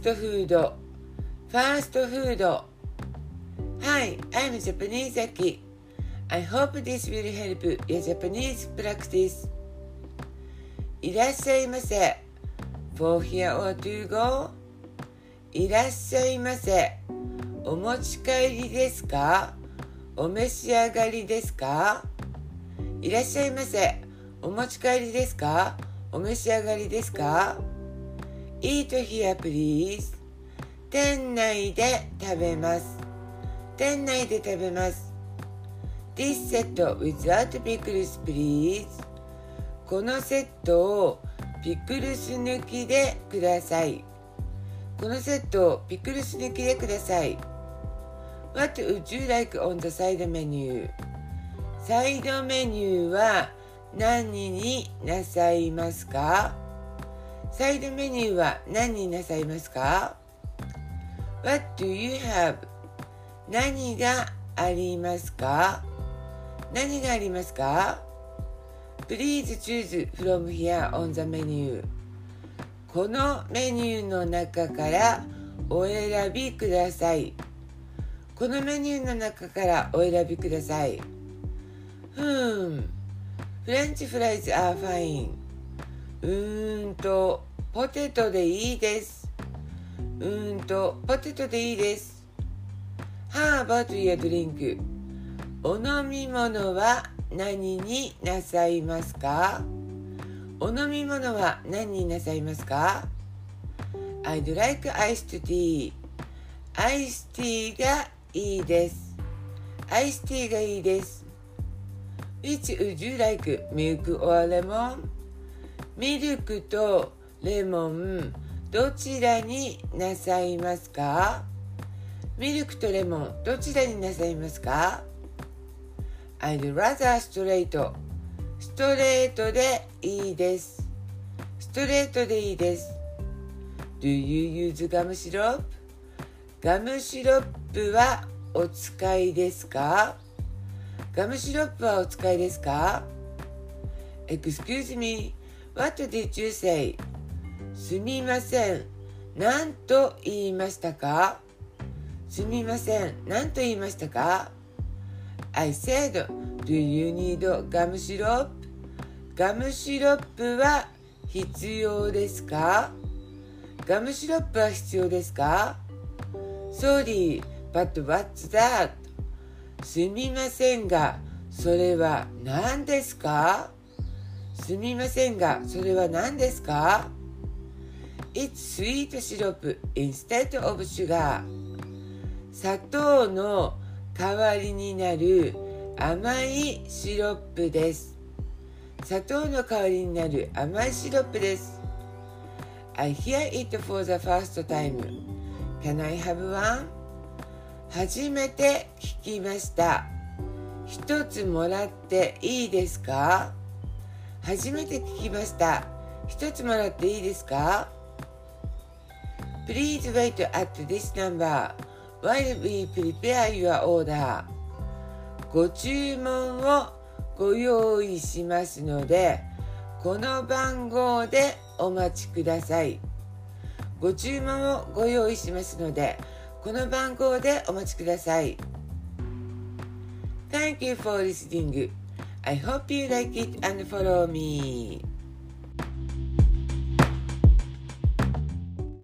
ストフードファーストフード Hi, I'm Japanese Aki. I hope this will help your Japanese practice. いらっしゃいませ。For here or to go? いらっしゃいませ。お持ち帰りですか？お召し上がりですか？いらっしゃいませ。お持ち帰りですか？お召し上がりですか？?Eat here please. 店内で食べます。店内で食べます。This set without pickles please. このセットをピクルス抜きでください。このセットをピクルス抜きでください。What would you like on the side menu? サイドメニューは何になさいますかサイドメニューは何になさいますか ?What do you have? 何がありますか？何がありますか ?Please choose from here on the menu このメニューの中からお選びくださいこのメニューの中からお選びくださいふーんフレンチフライズ are fine うーんとポテトでいいですうーんとポテトでいいです How about your drink? お飲み物は何になさいますか？お飲み物は何になさいますか ?I'd like iced tea アイスティーがいいですアイスティーがいいです Which would you like? Milk or lemon? ミルクとレモンどちらになさいますか？ミルクとレモンどちらになさいますか ?I'd rather straight ストレートでいいです。ストレートでいいです。Do you use ガムシロップガムシロップはお使いですか？ガムシロップはお使いですか ?Excuse me, what did you say? すみません。何と言いましたか？すみません。何と言いましたか ?I said, do you need ガムシロップガムシロップは必要ですか？ガムシロップは必要ですか ?Sorry, but what's that? すみませんが、それは何ですか？すみませんが、それは何ですか ?It's sweet syrup instead of sugar. 砂糖の代わりになる甘いシロップです。砂糖の代わりになる甘いシロップです。I hear it for the first time. Can I have one? 初めて聞きました。一つもらっていいですか？初めて聞きました。一つもらっていいですか？Please wait at this number. While we prepare your order. ご注文をご用意しますのでこの番号でお待ちください。ご注文をご用意しますのでこの番号でお待ちください。Thank you for listening. I hope you like it and follow me